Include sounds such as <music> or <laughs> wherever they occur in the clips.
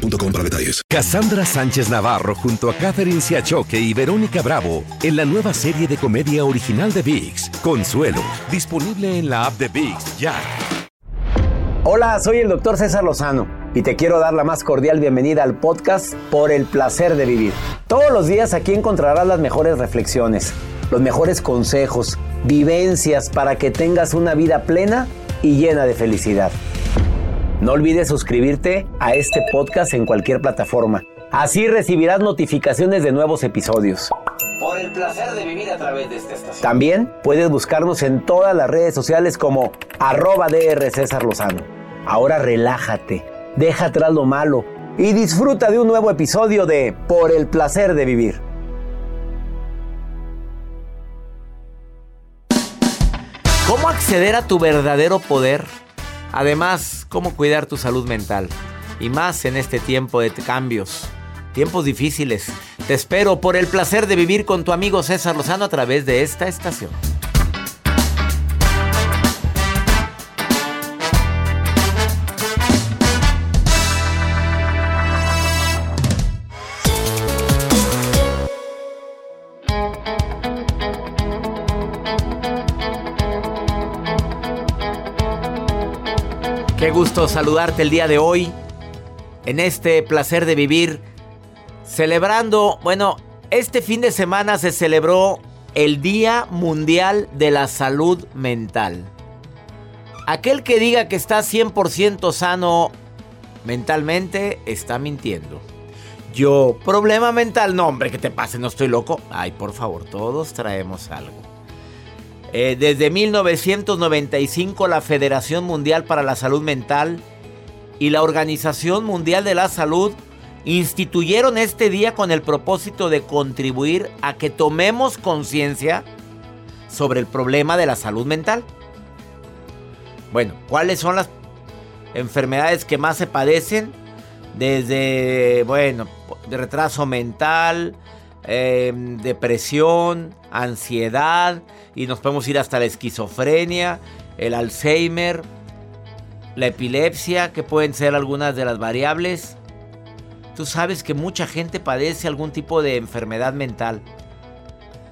boostmobile.com para detalles. Cassandra Sánchez Navarro junto a Catherine Siachoque y Verónica Bravo en la nueva serie de comedia original de VIX, Consuelo, disponible en la app de VIX ya. Hola, soy el doctor César Lozano y te quiero dar la más cordial bienvenida al podcast Por el placer de vivir. Todos los días aquí encontrarás las mejores reflexiones, los mejores consejos, vivencias para que tengas una vida plena y llena de felicidad. No olvides suscribirte a este podcast en cualquier plataforma. Así recibirás notificaciones de nuevos episodios. Por el placer de vivir a través de esta estación. También puedes buscarnos en todas las redes sociales como arroba DR César Lozano. Ahora relájate, deja atrás lo malo y disfruta de un nuevo episodio de Por el placer de vivir. ¿Cómo acceder a tu verdadero poder? Además, cómo cuidar tu salud mental. Y más en este tiempo de cambios, tiempos difíciles. Te espero por el placer de vivir con tu amigo César Lozano a través de esta estación. Qué gusto saludarte el día de hoy en este placer de vivir celebrando, bueno, este fin de semana se celebró el Día Mundial de la Salud Mental. Aquel que diga que está 100% sano mentalmente está mintiendo. Yo, problema mental, no hombre, que te pase, no estoy loco. Ay, por favor, todos traemos algo. Eh, desde 1995 la Federación Mundial para la Salud Mental y la Organización Mundial de la Salud instituyeron este día con el propósito de contribuir a que tomemos conciencia sobre el problema de la salud mental. Bueno, ¿cuáles son las enfermedades que más se padecen? Desde, bueno, retraso mental, Em, depresión, ansiedad y nos podemos ir hasta la esquizofrenia, el Alzheimer, la epilepsia, que pueden ser algunas de las variables. Tú sabes que mucha gente padece algún tipo de enfermedad mental.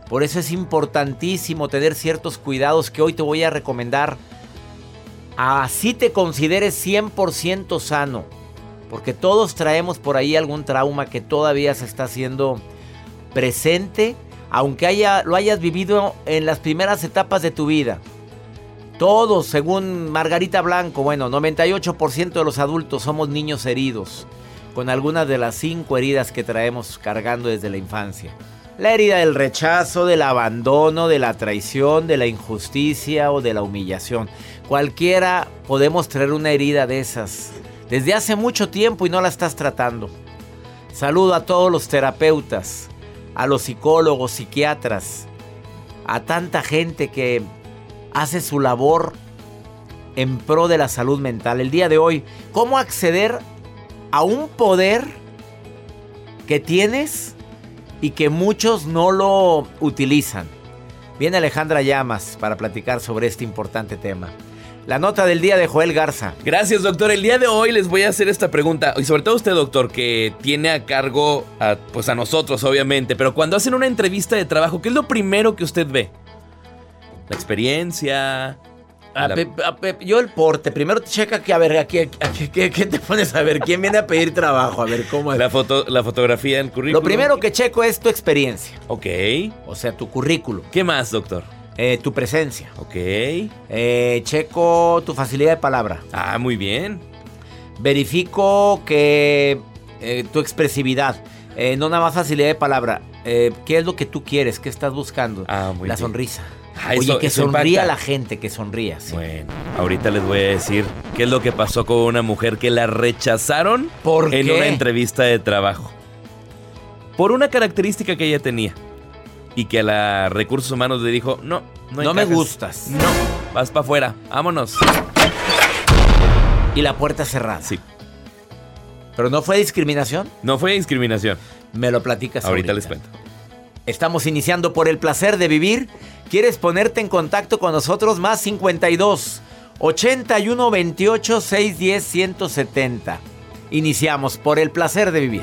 Por eso es importantísimo tener ciertos cuidados que hoy te voy a recomendar. Así te consideres 100% sano. Porque todos traemos por ahí algún trauma que todavía se está haciendo presente, aunque haya, lo hayas vivido en las primeras etapas de tu vida. Todos, según Margarita Blanco, bueno, 98% de los adultos somos niños heridos, con algunas de las cinco heridas que traemos cargando desde la infancia. La herida del rechazo, del abandono, de la traición, de la injusticia o de la humillación. Cualquiera podemos traer una herida de esas desde hace mucho tiempo y no la estás tratando. Saludo a todos los terapeutas, a los psicólogos, psiquiatras, a tanta gente que hace su labor en pro de la salud mental. El día de hoy, ¿cómo acceder a un poder que tienes y que muchos no lo utilizan? Viene Alejandra Llamas para platicar sobre este importante tema. La nota del día de Joel Garza. Gracias, doctor. El día de hoy les voy a hacer esta pregunta. Y sobre todo usted, doctor, que tiene a cargo a, pues a nosotros, obviamente. Pero cuando hacen una entrevista de trabajo, ¿qué es lo primero que usted ve? La experiencia. yo el porte. Primero te checa que, a ver, aquí, ¿qué, te pones a ver? ¿Quién viene a pedir trabajo? A ver, ¿cómo es? La, foto, la fotografía del currículum. Lo primero que checo es tu experiencia. Ok. O sea, tu currículum. ¿Qué más, doctor? Eh, tu presencia. Ok. Eh, checo tu facilidad de palabra. Ah, muy bien. Verifico que eh, tu expresividad. no nada más facilidad de palabra. ¿Qué es lo que tú quieres? ¿Qué estás buscando? Ah, muy La bien. sonrisa. Ah, Oye, eso- que eso sonría impacta. la gente, que sonría. sí. Bueno, ahorita les voy a decir qué es lo que pasó con una mujer que la rechazaron ¿Por en qué? una entrevista de trabajo. Por una característica que ella tenía. Y que a la recursos humanos le dijo, no, no, No me gustas. No, vas para afuera, vámonos. Y la puerta cerrada. Sí, Pero no fue discriminación. no fue discriminación. Me lo platicas Ahorita ahorita. les cuento. Estamos iniciando por el placer de vivir. ¿Quieres ponerte en contacto con nosotros? Más 52 81 28 610 170. Iniciamos por el placer de vivir.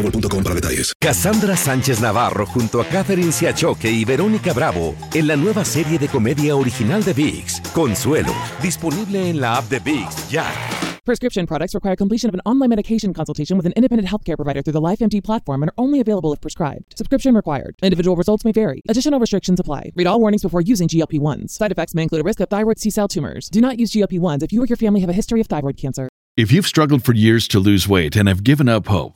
boostmobile.com para detalles. Cassandra Sánchez Navarro junto a Catherine Siachoque y Verónica Bravo en la nueva serie de comedia original de VIX, Consuelo, disponible en la app de VIX ya. Prescription products require completion of an online medication consultation with an independent healthcare provider through the LifeMD platform and are only available if prescribed. Subscription required. Individual results may vary. Additional restrictions apply. Read all warnings before using GLP-1s. Side effects may include a risk of thyroid C-cell tumors. Do not use GLP-1s if you or your family have a history of thyroid cancer. If you've struggled for years to lose weight and have given up hope,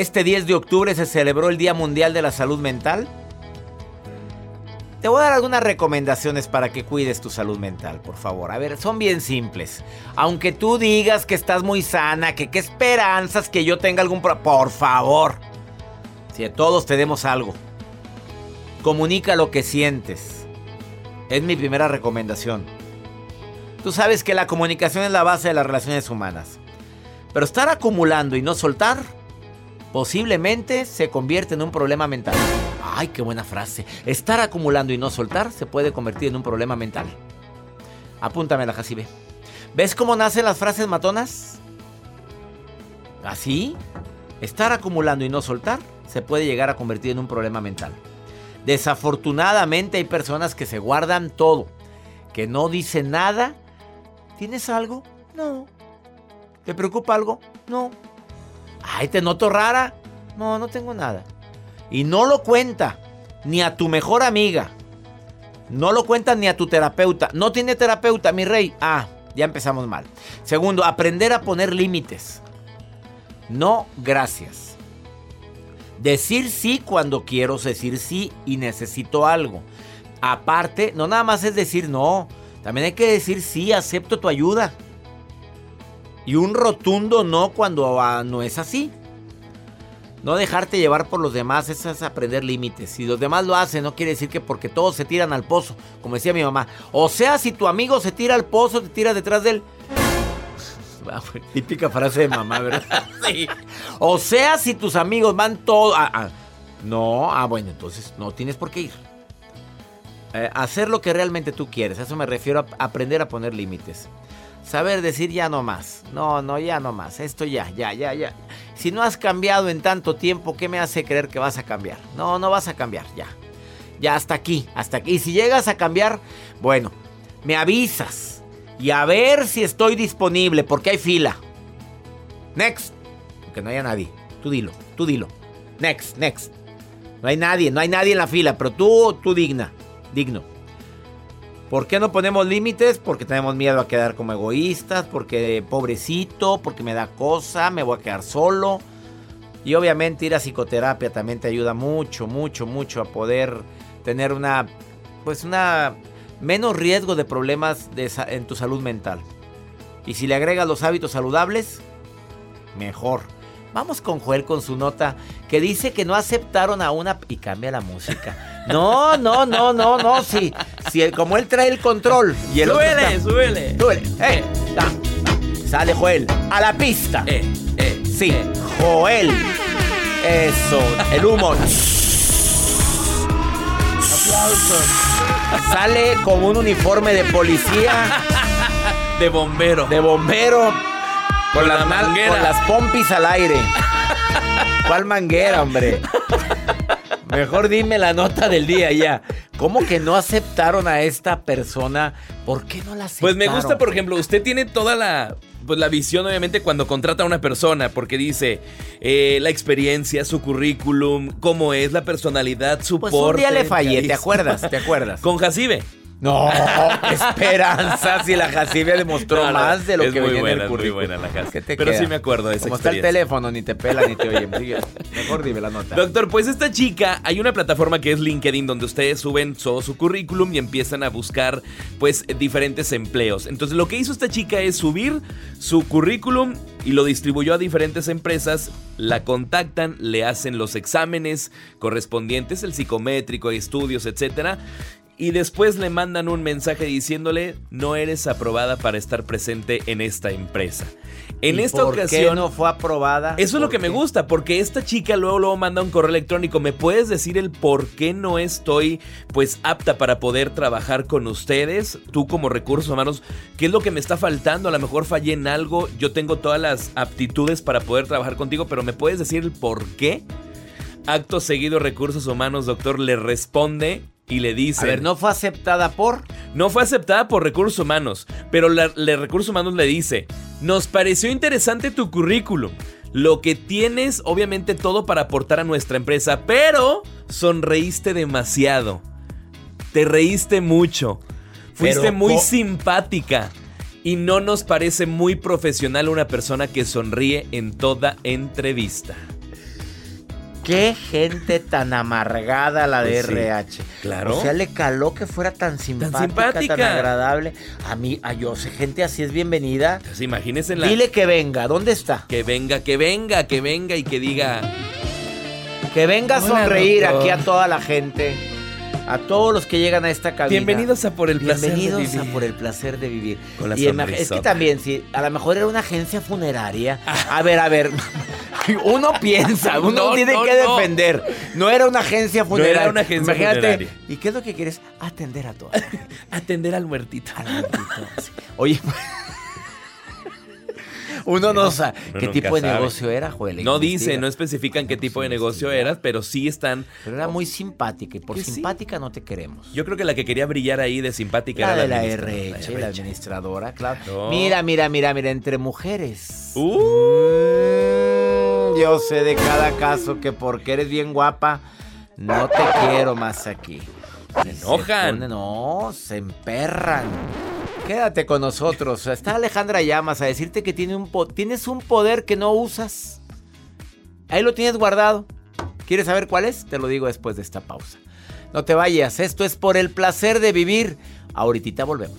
este 10 de octubre se celebró el Día Mundial de la Salud Mental. Te voy a dar algunas recomendaciones para que cuides tu salud mental, por favor. A ver, son bien simples. Aunque tú digas que estás muy sana, que qué esperanzas que yo tenga algún problema, por favor. Si todos tenemos algo, comunica lo que sientes. Es mi primera recomendación. Tú sabes que la comunicación es la base de las relaciones humanas. Pero estar acumulando y no soltar posiblemente se convierte en un problema mental. Ay, qué buena frase. Estar acumulando y no soltar se puede convertir en un problema mental. Apúntamela, Jacibe. ¿Ves cómo nacen las frases matonas? ¿Así? Estar acumulando y no soltar se puede llegar a convertir en un problema mental. Desafortunadamente hay personas que se guardan todo, que no dicen nada. ¿Tienes algo? No. ¿Te preocupa algo? No. Ay, te noto rara. No, no tengo nada. Y no lo cuenta ni a tu mejor amiga. No lo cuenta ni a tu terapeuta. No tiene terapeuta, mi rey. Ah, ya empezamos mal. Segundo, aprender a poner límites. No, gracias. Decir sí cuando quiero decir sí y necesito algo. Aparte, no nada más es decir no. También hay que decir sí, acepto tu ayuda. Y un rotundo no cuando ah, no es así. No dejarte llevar por los demás, eso es aprender límites. Si los demás lo hacen, no quiere decir que porque todos se tiran al pozo, como decía mi mamá. O sea, si tu amigo se tira al pozo, te tiras detrás de él. <laughs> Ah, Típica frase de mamá, ¿verdad? <laughs> O sea, si tus amigos van todos... ah, ah. No, ah, bueno, entonces no tienes por qué ir. Eh, hacer lo que realmente tú quieres, a eso me refiero a aprender a poner límites. Saber decir ya no más. No, no, ya no más. Esto ya, ya, ya, ya. Si no has cambiado en tanto tiempo, ¿qué me hace creer que vas a cambiar? No, no vas a cambiar, ya. Ya hasta aquí, hasta aquí. Y si llegas a cambiar, bueno, me avisas. Y a ver si estoy disponible, porque hay fila. Next. Porque no haya nadie. Tú dilo, tú dilo. Next, next. No hay nadie, no hay nadie en la fila, pero tú, tú digna, digno. ¿Por qué no ponemos límites? Porque tenemos miedo a quedar como egoístas, porque pobrecito, porque me da cosa, me voy a quedar solo. Y obviamente ir a psicoterapia también te ayuda mucho, mucho, mucho a poder tener una, pues una menos riesgo de problemas en tu salud mental. Y si le agregas los hábitos saludables, mejor. Vamos con Joel con su nota que dice que no aceptaron a una y cambia la música. No, no, no, no, no, sí. Si como él trae el control y el súbele, súbele. Súbele. Eh, Sale Joel a la pista. Eh, eh. Sí, Joel. Eso, el humo. Aplausos. Sale con un uniforme de policía. De bombero. De bombero con, las, con las pompis al aire. ¿Cuál manguera, hombre? Mejor dime la nota del día ya. ¿Cómo que no aceptaron a esta persona? ¿Por qué no la aceptaron? Pues me gusta, por ejemplo, usted tiene toda la, pues, la visión, obviamente, cuando contrata a una persona, porque dice eh, la experiencia, su currículum, cómo es, la personalidad, su pues un día le fallé, ¿te acuerdas? ¿Te acuerdas? <laughs> Con Jacibe. No, <laughs> esperanza. Si la Jacibe demostró más de lo que venía en el muy buena la Jacibe. Pero sí me acuerdo de esa Como está el teléfono, ni te pela ni te oye. Mejor dime la nota. Doctor, pues esta chica, hay una plataforma que es LinkedIn donde ustedes suben todo su currículum y empiezan a buscar pues diferentes empleos. Entonces lo que hizo esta chica es subir su currículum y lo distribuyó a diferentes empresas, la contactan, le hacen los exámenes correspondientes, el psicométrico, estudios, etcétera, y después le mandan un mensaje diciéndole no eres aprobada para estar presente en esta empresa. En esta por ocasión qué no fue aprobada. Eso es lo que me gusta, porque esta chica luego luego manda un correo electrónico. ¿Me puedes decir el por qué no estoy pues apta para poder trabajar con ustedes? Tú como recursos humanos, ¿qué es lo que me está faltando? A lo mejor fallé en algo. Yo tengo todas las aptitudes para poder trabajar contigo, pero ¿me puedes decir el por qué? Acto seguido, recursos humanos, doctor, le responde y le dice... A ver, ¿no fue aceptada por? No fue aceptada por recursos humanos, pero la, recursos humanos le dice, nos pareció interesante tu currículum, lo que tienes obviamente todo para aportar a nuestra empresa, pero sonreíste demasiado, te reíste mucho, fuiste muy simpática. Y no nos parece muy profesional una persona que sonríe en toda entrevista. Qué gente tan amargada la de RH. Pues claro. O sea, le caló que fuera tan simpática, tan, agradable. A mí, a yo sé, gente así es bienvenida. Pues imagínense la... Dile que venga, ¿dónde está? Que venga, que venga, que venga y que diga... Que venga a sonreír aquí a toda la gente. A todos los que llegan a esta cabina. Bienvenidos a por el placer de vivir. Bienvenidos a por el placer de vivir. Con la y es que también, si a lo mejor era una agencia funeraria. A ver, a ver. <laughs> Uno piensa, uno No, tiene no, que no. defender. No era una agencia funeraria. era una agencia Imagínate, funeraria. ¿Y qué es lo que quieres? Atender a todos. <laughs> Atender al muertito. Al muertito, sí. Oye, <laughs> uno no sabe qué tipo de sabe. negocio era, Joel. No dice, no especifican qué tipo de negocio investiga. era, pero sí están... Pero era muy simpática y por sí. simpática no te queremos. Yo creo que la que quería brillar ahí de simpática La era de la RH, la administradora, claro. No. Mira, mira, mira, mira, entre mujeres. Uh. Yo sé de cada caso que porque eres bien guapa, no te quiero más aquí. Se enojan. ponen- no, se emperran. Quédate con nosotros. Está Alejandra Llamas a decirte que tiene un po- tienes un poder que no usas. Ahí lo tienes guardado. ¿Quieres saber cuál es? Te lo digo después de esta pausa. No te vayas, esto es por el placer de vivir. Ahorita volvemos.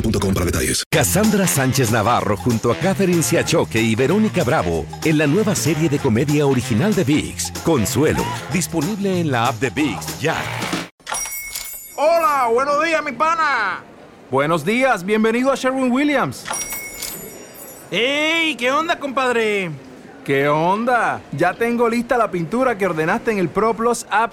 boostmobile.com para detalles. Cassandra Sánchez Navarro junto a Catherine Siachoque y Verónica Bravo en la nueva serie de comedia original de VIX, Consuelo, disponible en la app de VIX ya. Hola, buenos días, mi pana. Buenos días, bienvenido a Sherwin Williams. ¡Ey! ¿Qué onda, compadre? ¿Qué onda? Ya tengo lista la pintura que ordenaste en el ProPlus app.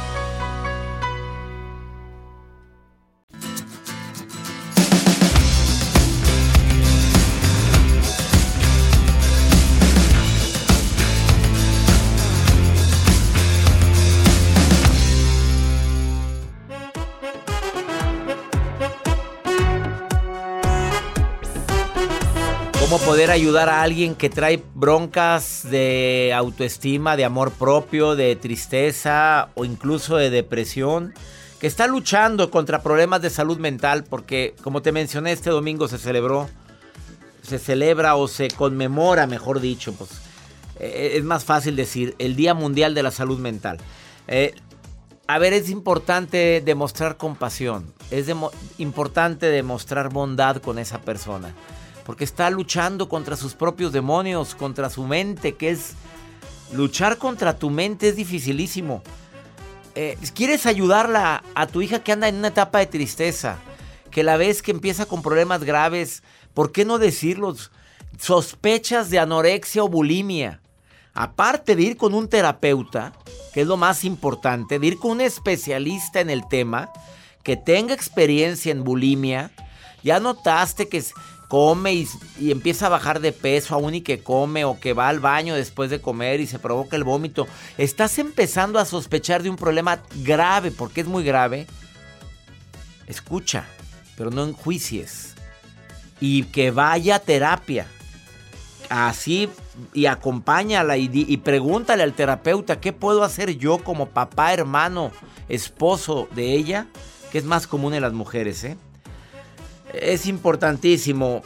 Poder ayudar a alguien que trae broncas de autoestima, de amor propio, de tristeza o incluso de depresión? Que está luchando contra problemas de salud mental porque, como te mencioné, este domingo se celebró, se celebra o se conmemora, mejor dicho, pues eh, es más fácil decir, el Día Mundial de la Salud Mental. Eh, a ver, es importante demostrar compasión, es demo- importante demostrar bondad con esa persona porque está luchando contra sus propios demonios, contra su mente, que es luchar contra tu mente es dificilísimo. Eh, ¿Quieres ayudarla a tu hija que anda en una etapa de tristeza? Que la ves que empieza con problemas graves. ¿Por qué no decirlos? Sospechas de anorexia o bulimia. Aparte de ir con un terapeuta, que es lo más importante, de ir con un especialista en el tema, que tenga experiencia en bulimia, ya notaste que come y, empieza a bajar de peso aún y que come o que va al baño después de comer y se provoca el vómito. Estás empezando a sospechar de un problema grave, porque es muy grave. Escucha, pero no enjuicies. Y que vaya a terapia. Así y acompáñala y, y pregúntale al terapeuta qué puedo hacer yo como papá, hermano, esposo de ella, que es más común en las mujeres, ¿eh? Es importantísimo,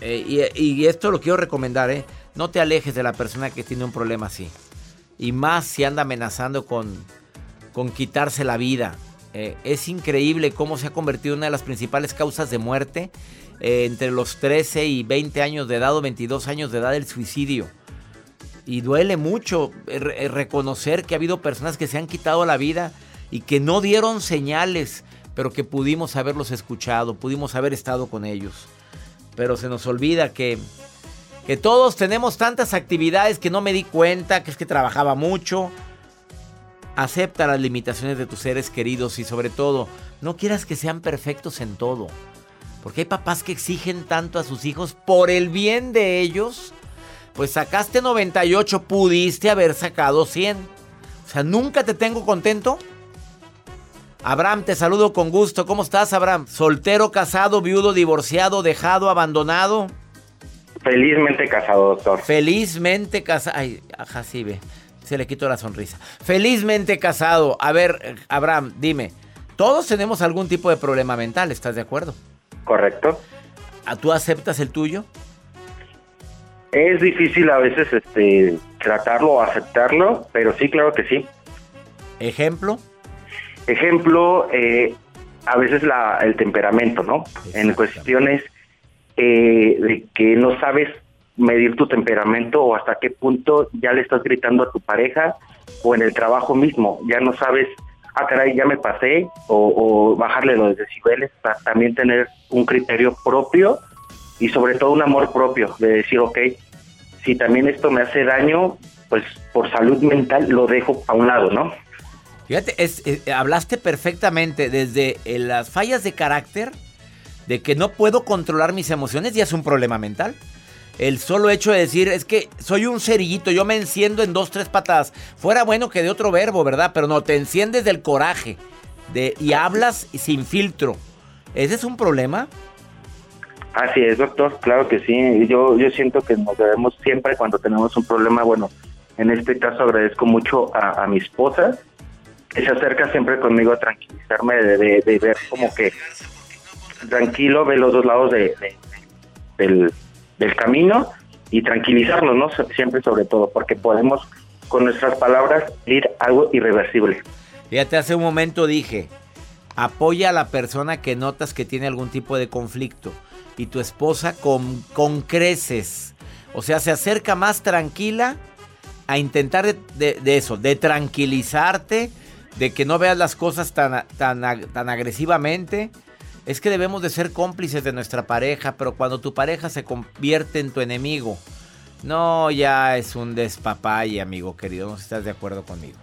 eh, y, esto lo quiero recomendar, ¿eh? No te alejes de la persona que tiene un problema así. Y más si anda amenazando con, con quitarse la vida. Eh, es increíble cómo se ha convertido en una de las principales causas de muerte eh, entre los 13 y 20 años de edad o 22 años de edad el suicidio. Y duele mucho re- reconocer que ha habido personas que se han quitado la vida y que no dieron señales, pero que pudimos haberlos escuchado, pudimos haber estado con ellos. Pero se nos olvida que, que todos tenemos tantas actividades que no me di cuenta, que es que trabajaba mucho. Acepta las limitaciones de tus seres queridos y sobre todo, no quieras que sean perfectos en todo. Porque hay papás que exigen tanto a sus hijos por el bien de ellos. Pues sacaste 98, pudiste haber sacado 100. O sea, nunca te tengo contento. Abraham, te saludo con gusto. ¿Cómo estás, Abraham? Soltero, casado, viudo, divorciado, dejado, abandonado. Felizmente casado, doctor. Felizmente casado. Ay, ajá, sí, ve. Se le quitó la sonrisa. Felizmente casado. A ver, Abraham, dime. Todos tenemos algún tipo de problema mental, ¿estás de acuerdo? Correcto. ¿A ¿Tú aceptas el tuyo? Es difícil a veces este tratarlo o aceptarlo, pero sí, claro que sí. ¿Ejemplo? Ejemplo, eh, a veces la, el temperamento, ¿no? En cuestiones eh, de que no sabes medir tu temperamento o hasta qué punto ya le estás gritando a tu pareja o en el trabajo mismo, ya no sabes, ah, caray, ya me pasé, o, o bajarle los decibeles, para también tener un criterio propio y sobre todo un amor propio, de decir, ok, si también esto me hace daño, pues por salud mental lo dejo a un lado, ¿no? Fíjate, es- eh, hablaste perfectamente desde eh, las fallas de carácter, de que no puedo controlar mis emociones, ya es un problema mental. El solo hecho de decir, es que soy un cerillito, yo me enciendo en dos, tres patadas. Fuera bueno que de otro verbo, ¿verdad? Pero no, te enciendes del coraje de, y hablas sin filtro. ¿Ese es un problema? Así es, doctor, claro que sí. Yo, yo siento que nos debemos siempre cuando tenemos un problema, bueno, en este caso agradezco mucho a, a mi esposa, que se acerca siempre conmigo a tranquilizarme, de, ver como que tranquilo, ve los dos lados de, de- del, camino y tranquilizarnos, ¿no? Siempre sobre todo, porque podemos con nuestras palabras ir algo irreversible. Fíjate, hace un momento dije, apoya a la persona que notas que tiene algún tipo de conflicto. Y tu esposa con, con creces. O sea, se acerca más tranquila a intentar de eso, de tranquilizarte, de que no veas las cosas tan, tan, tan agresivamente. Es que debemos de ser cómplices de nuestra pareja, pero cuando tu pareja se convierte en tu enemigo, no, ya es un despapalle, amigo querido, no sé si estás de acuerdo conmigo.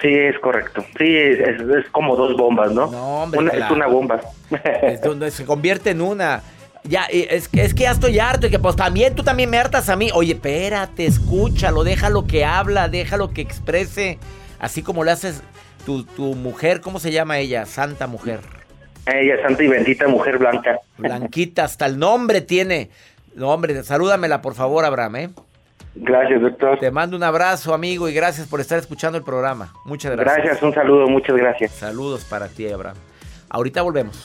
Sí, es correcto. Sí, es, es como dos bombas, ¿no? No, hombre, Una- Es una bomba. <laughs> Es donde se convierte en una. Ya, y es, que- es que ya estoy harto y que pues también tú también me hartas a mí. Oye, espérate, escúchalo, déjalo que habla, déjalo que exprese. Así como le haces tu, tu mujer, ¿cómo se llama ella? Santa mujer. Ella es santa y bendita mujer blanca. Blanquita, hasta el nombre tiene. No, hombre, salúdamela por favor, Abraham, ¿eh? Gracias, doctor. Te mando un abrazo, amigo, y gracias por estar escuchando el programa. Muchas gracias. Gracias, un saludo, muchas gracias. Saludos para ti, Abraham. Ahorita volvemos.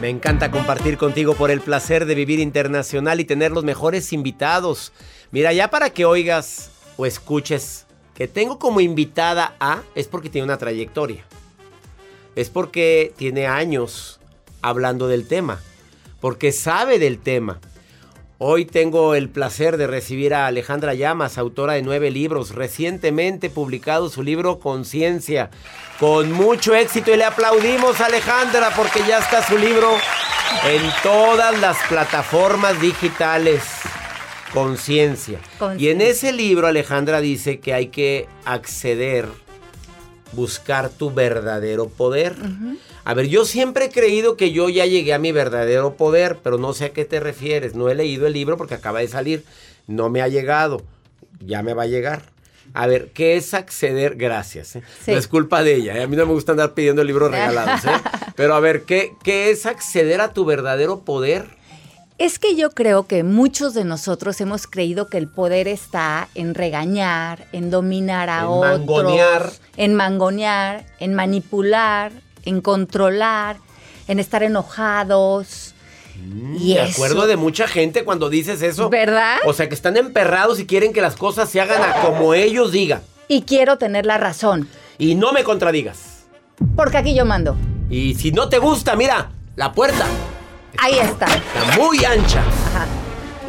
Me encanta compartir contigo por el placer de vivir internacional y tener los mejores invitados. Mira, ya para que oigas o escuches que tengo como invitada a, es porque tiene una trayectoria. Es porque tiene años hablando del tema. Porque sabe del tema. Hoy tengo el placer de recibir a Alejandra Llamas, autora de nueve libros, recientemente publicado su libro Conciencia, con mucho éxito y le aplaudimos a Alejandra porque ya está su libro en todas las plataformas digitales. Conciencia. Y en ese libro Alejandra dice que hay que acceder, buscar tu verdadero poder. A ver, yo siempre he creído que yo ya llegué a mi verdadero poder, pero no sé a qué te refieres. No he leído el libro porque acaba de salir. No me ha llegado. Ya me va a llegar. A ver, ¿qué es acceder? Gracias. ¿eh? Sí. No es culpa de ella. ¿eh? A mí no me gusta andar pidiendo libros regalados. ¿eh? <laughs> Pero a ver, ¿qué, ¿qué es acceder a tu verdadero poder? Es que yo creo que muchos de nosotros hemos creído que el poder está en regañar, en dominar a En otros, mangonear. en mangonear, en manipular, en controlar, en estar enojados. y Me eso, acuerdo de mucha gente cuando dices eso. ¿Verdad? O sea, que están emperrados y quieren que las cosas se hagan a como ellos digan. Y quiero tener la razón, Y no me contradigas. porque aquí yo mando. Y si no te gusta, mira, la puerta Ahí está. está muy ancha. Ajá.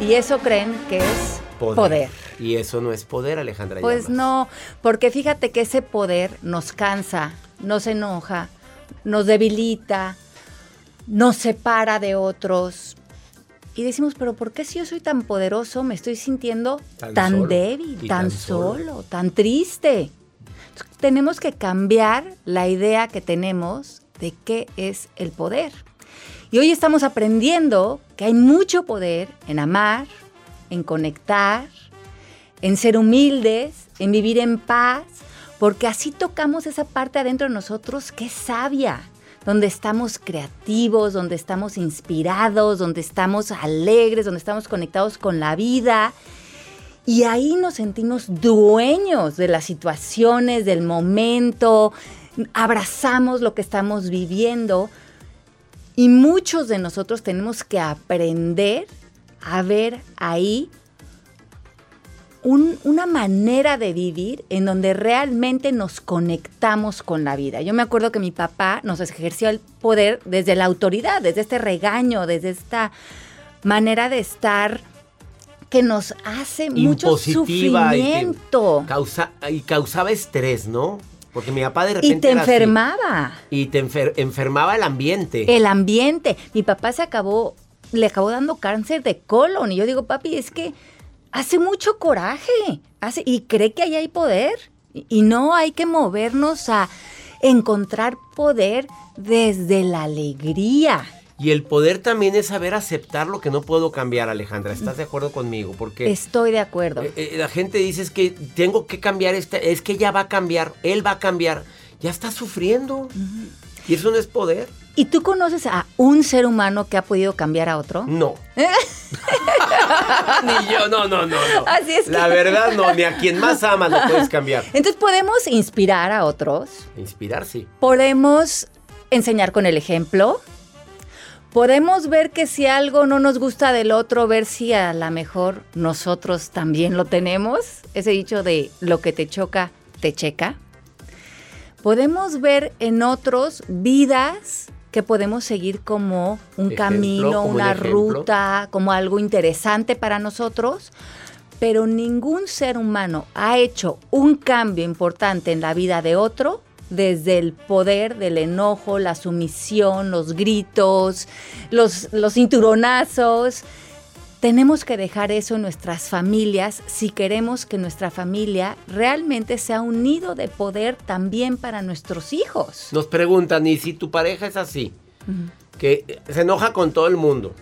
Y eso creen que es poder. Y eso no es poder, Alejandra. Pues no, porque fíjate que ese poder nos cansa, nos enoja, nos debilita, nos separa de otros. Y decimos, pero ¿por qué si yo soy tan poderoso me estoy sintiendo Tan tan, solo. débil, tan, tan solo. solo, tan triste? Entonces, tenemos que cambiar la idea que tenemos de qué es el poder. Y hoy estamos aprendiendo que hay mucho poder en amar, en conectar, en ser humildes, en vivir en paz, porque así tocamos esa parte adentro de nosotros que es sabia, donde estamos creativos, donde estamos inspirados, donde estamos alegres, donde estamos conectados con la vida. Y ahí nos sentimos dueños de las situaciones, del momento, abrazamos lo que estamos viviendo. Y muchos de nosotros tenemos que aprender a ver ahí un- una manera de vivir en donde realmente nos conectamos con la vida. Yo me acuerdo que mi papá nos ejerció el poder desde la autoridad, desde este regaño, desde esta manera de estar que nos hace mucho Impositiva y sufrimiento. causa- y causaba estrés, ¿no? Porque mi papá de Y repente te era así. enfermaba. Y te enfer- enfermaba el ambiente. El ambiente. Mi papá se acabó, le acabó dando cáncer de colon. Y yo digo, papi, es que hace mucho coraje. Hace, y cree que ahí hay poder. Y, y no hay que movernos a encontrar poder desde la alegría. Y el poder también es saber aceptar lo que no puedo cambiar, Alejandra. ¿Estás de acuerdo conmigo? Porque Estoy de acuerdo. eh, eh, la gente dice es que tengo que cambiar, esta, es que ya va a cambiar, él va a cambiar. Ya está sufriendo. Y eso no es poder. ¿Y tú conoces a un ser humano que ha podido cambiar a otro? No. <laughs> Ni yo, no, no, no, no. Así es que- La verdad, no, ni a quien más amas lo puedes cambiar. Entonces podemos inspirar a otros. Inspirar, sí. Podemos enseñar con el ejemplo. Podemos ver que si algo no nos gusta del otro, ver si a lo mejor nosotros también lo tenemos. Ese dicho de lo que te choca, te checa. Podemos ver en otros vidas que podemos seguir como un Ejemplo, camino, como una ruta, como algo interesante para nosotros. Pero ningún ser humano ha hecho un cambio importante en la vida de otro desde el poder del enojo, la sumisión, los gritos, los, los cinturonazos. Tenemos que dejar eso en nuestras familias si queremos que nuestra familia realmente sea un nido de poder también para nuestros hijos. Nos preguntan, ¿y si tu pareja es así? Que se enoja con todo el mundo.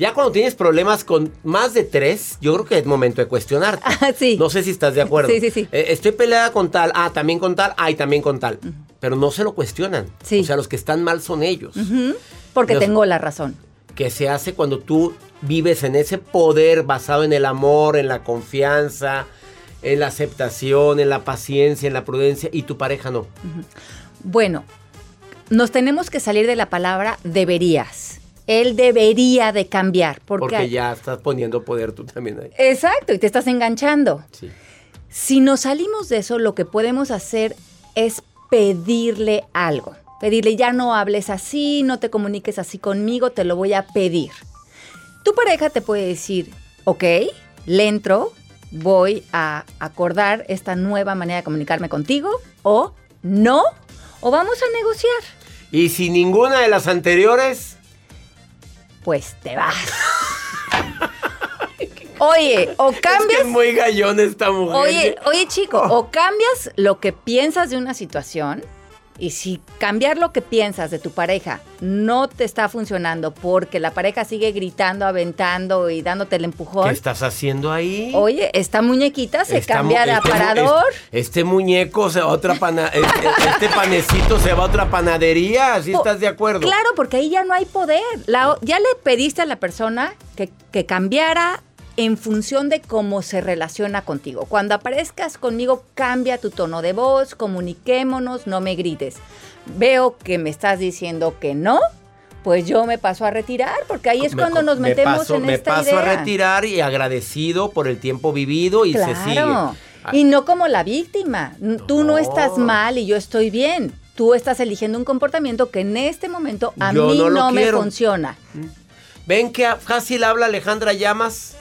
Ya cuando tienes problemas con más de tres, yo creo que es momento de cuestionarte. <laughs> No sé si estás de acuerdo. Ah, Sí, sí, sí. Eh, estoy peleada con tal, ah, también con tal, ah, y también con tal. Pero no se lo cuestionan. O sea, los que están mal son ellos. Porque tengo la razón. Que se hace cuando tú vives en ese poder basado en el amor, en la confianza, en la aceptación, en la paciencia, en la prudencia, y tu pareja no. Bueno, nos tenemos que salir de la palabra deberías. Él debería de cambiar. Porque, Porque ya estás poniendo poder tú también ahí. Exacto, y te estás enganchando. Sí. Si nos salimos de eso, lo que podemos hacer es pedirle algo. Pedirle, ya no hables así, no te comuniques así conmigo, te lo voy a pedir. Tu pareja te puede decir, ok, le entro, voy a acordar esta nueva manera de comunicarme contigo, o no, o vamos a negociar. Y si ninguna de las anteriores, Pues te vas. Oye, o cambias. es muy gallón esta mujer. Oye, oye chico, o cambias lo que piensas de una situación y si cambiar lo que piensas de tu pareja no te está funcionando porque la pareja sigue gritando, aventando y dándote el empujón. ¿qué estás haciendo ahí? Oye, esta muñequita se Esta cambia mu- de este aparador. Este, este muñeco se va a otra pana, este, <laughs> este panecito se va a otra panadería, ¿sí estás de acuerdo? Claro, porque ahí ya no hay poder. La- ya le pediste a la persona que, que cambiara en función de cómo se relaciona contigo. Cuando aparezcas conmigo, cambia tu tono de voz, comuniquémonos, no me grites. Veo que me estás diciendo que no, pues yo me paso a retirar, porque ahí es Me cuando nos me metemos paso- en me esta paso idea. a retirar y agradecido por el tiempo vivido y se sigue. Claro. Ah, Y no como la víctima. Tú no estás mal y yo estoy bien. Tú estás eligiendo un comportamiento que en este momento a Yo mí no no, me funciona. ¿Ven que fácil habla Alejandra Llamas?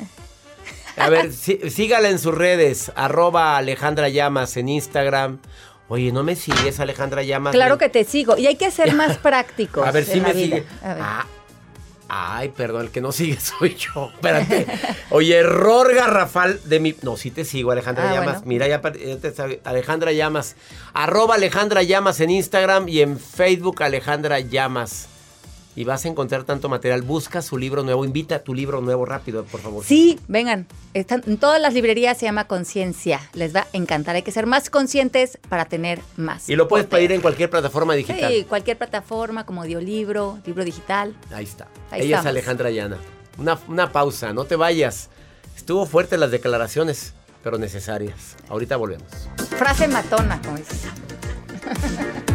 A ver, sí- sígala en sus redes, arroba Alejandra Llamas en Instagram. Oye, ¿no me sigues, Alejandra Llamas? Claro que te sigo. Y hay que ser más <laughs> prácticos. A ver, sí me vida. sigue. A ver. Ah, ay, perdón, el que no sigue <laughs> soy yo. Espérate. Oye, error garrafal de mi. No, sí te sigo, Alejandra Ah, Llamas. bueno. Mira, ya, te Alejandra Llamas. Arroba Alejandra Llamas en Instagram y en Facebook Alejandra Llamas. Y vas a encontrar tanto material. Busca su libro nuevo. Invita a tu libro nuevo rápido, por favor. Sí, vengan. Están, en todas las librerías se llama Conciencia. Les va a encantar. Hay que ser más conscientes para tener más. Y lo puedes pedir en cualquier plataforma digital. Sí, cualquier plataforma como audiolibro, libro digital. Ahí está. Ahí Ella es. Alejandra Llana. Una, una pausa, no te vayas. Estuvo fuerte las declaraciones, pero necesarias. Ahorita volvemos. Frase matona, como dices. <laughs>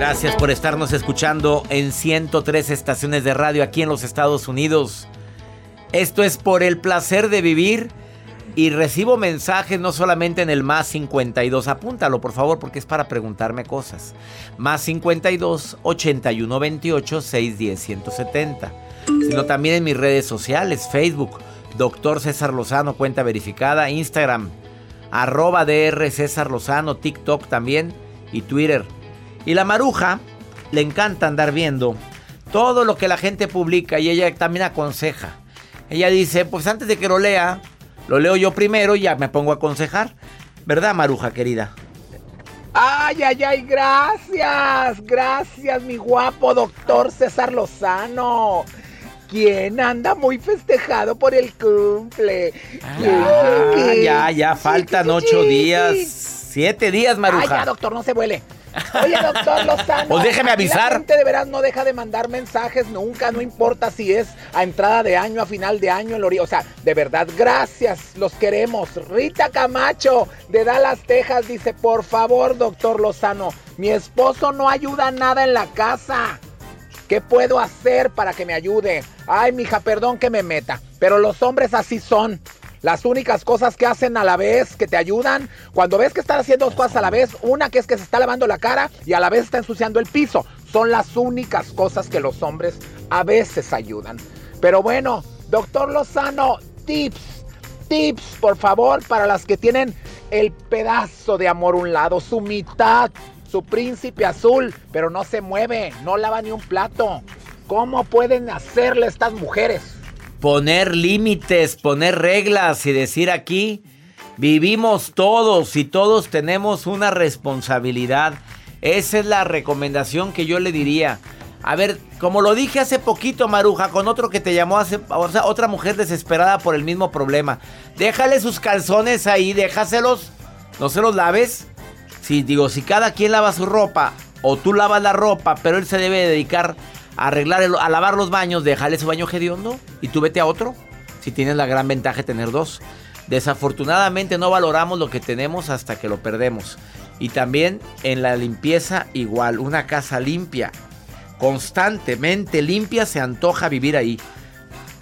Gracias por estarnos escuchando en 103 estaciones de radio aquí en los Estados Unidos. Esto es por el placer de vivir y recibo mensajes no solamente en el más 52, apúntalo por favor porque es para preguntarme cosas. Más 52 81 28 610 170. Sino también en mis redes sociales, Facebook, Doctor César Lozano, cuenta verificada, Instagram, arroba DR César Lozano, TikTok también y Twitter. Y la maruja le encanta andar viendo todo lo que la gente publica y ella también aconseja. Ella dice, pues antes de que lo lea, lo leo yo primero y ya me pongo a aconsejar. ¿Verdad, maruja querida? Ay, ay, ay, gracias, gracias, mi guapo doctor César Lozano. ¿Quién anda muy festejado por el cumple? Ah, ya, ya, faltan ocho días. Siete días, maruja. Ay, ya, doctor, no se vuele. Oye, doctor Lozano. Pues déjeme avisar. La gente de veras no deja de mandar mensajes nunca, no importa si es a entrada de año, a final de año, en O sea, de verdad, gracias, los queremos. Rita Camacho de Dallas, Texas, dice: Por favor, doctor Lozano, mi esposo no ayuda nada en la casa. ¿Qué puedo hacer para que me ayude? Ay, mija, perdón que me meta, pero los hombres así son. Las únicas cosas que hacen a la vez, que te ayudan, cuando ves que están haciendo dos cosas a la vez, una que es que se está lavando la cara y a la vez está ensuciando el piso, son las únicas cosas que los hombres a veces ayudan. Pero bueno, doctor Lozano, tips, tips, por favor, para las que tienen el pedazo de amor un lado, su mitad, su príncipe azul, pero no se mueve, no lava ni un plato. ¿Cómo pueden hacerle estas mujeres? Poner límites, poner reglas y decir aquí, vivimos todos y todos tenemos una responsabilidad. Esa es la recomendación que yo le diría. A ver, como lo dije hace poquito, Maruja, con otro que te llamó hace, o sea, otra mujer desesperada por el mismo problema. Déjale sus calzones ahí, déjaselos, no se los laves. Si digo, si cada quien lava su ropa o tú lavas la ropa, pero él se debe dedicar arreglar, a lavar los baños, dejarle su baño hediondo y tú vete a otro. Si tienes la gran ventaja de tener dos. Desafortunadamente no valoramos lo que tenemos hasta que lo perdemos. Y también en la limpieza igual, una casa limpia, constantemente limpia, se antoja vivir ahí.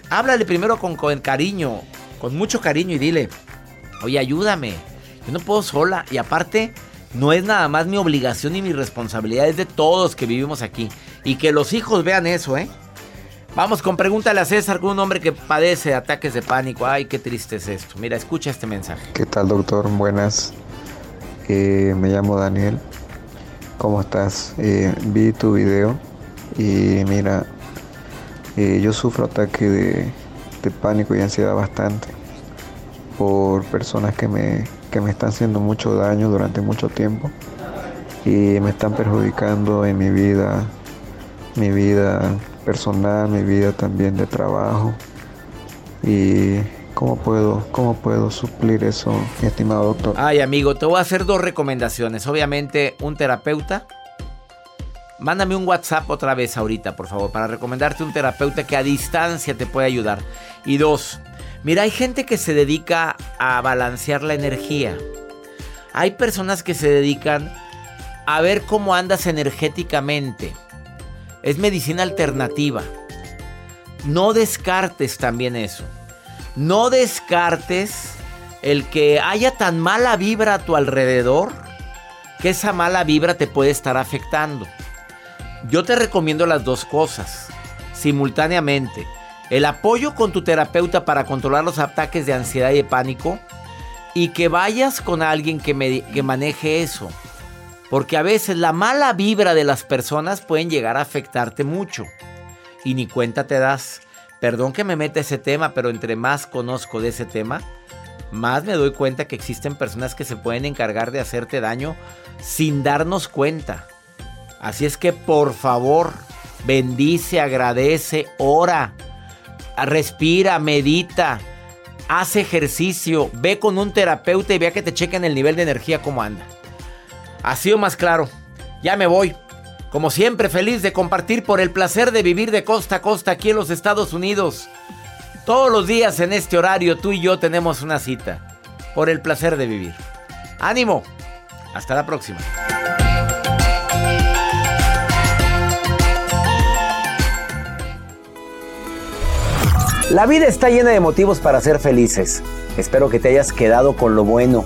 Háblale primero con, con cariño, con mucho cariño y dile, oye, ayúdame, yo no puedo sola. Y aparte, no es nada más mi obligación y mi responsabilidad, es de todos que vivimos aquí. Y que los hijos vean eso, ¿eh? Vamos con pregúntale a César con un hombre que padece ataques de pánico. Ay, qué triste es esto. Mira, escucha este mensaje. ¿Qué tal, doctor? Buenas. Eh, me llamo Daniel. ¿Cómo estás? Eh, vi tu video y mira, eh, yo sufro ataque de, de pánico y ansiedad bastante por personas que me que me están haciendo mucho daño durante mucho tiempo y me están perjudicando en mi vida, mi vida personal, mi vida también de trabajo. Y cómo puedo, cómo puedo suplir eso, mi estimado doctor. Ay, amigo, te voy a hacer dos recomendaciones. Obviamente, un terapeuta mándame un WhatsApp otra vez ahorita, por favor, para recomendarte un terapeuta que a distancia te puede ayudar. Y dos, mira, hay gente que se dedica a balancear la energía. Hay personas que se dedican a ver cómo andas energéticamente. Es medicina alternativa. No descartes también eso. No descartes el que haya tan mala vibra a tu alrededor que esa mala vibra te puede estar afectando. Yo te recomiendo las dos cosas simultáneamente. El apoyo con tu terapeuta para controlar los ataques de ansiedad y de pánico y que vayas con alguien que, que maneje eso. Porque a veces la mala vibra de las personas pueden llegar a afectarte mucho. Y ni cuenta te das. Perdón que me meta ese tema, pero entre más conozco de ese tema, más me doy cuenta que existen personas que se pueden encargar de hacerte daño sin darnos cuenta. Así es que por favor, bendice, agradece, ora, respira, medita, haz ejercicio, ve con un terapeuta y vea que te chequen el nivel de energía como anda. Ha sido más claro. Ya me voy. Como siempre, feliz de compartir por el placer de vivir de costa a costa aquí en los Estados Unidos. Todos los días en este horario tú y yo tenemos una cita. Por el placer de vivir. ¡Ánimo! Hasta la próxima. La vida está llena de motivos para ser felices. Espero que te hayas quedado con lo bueno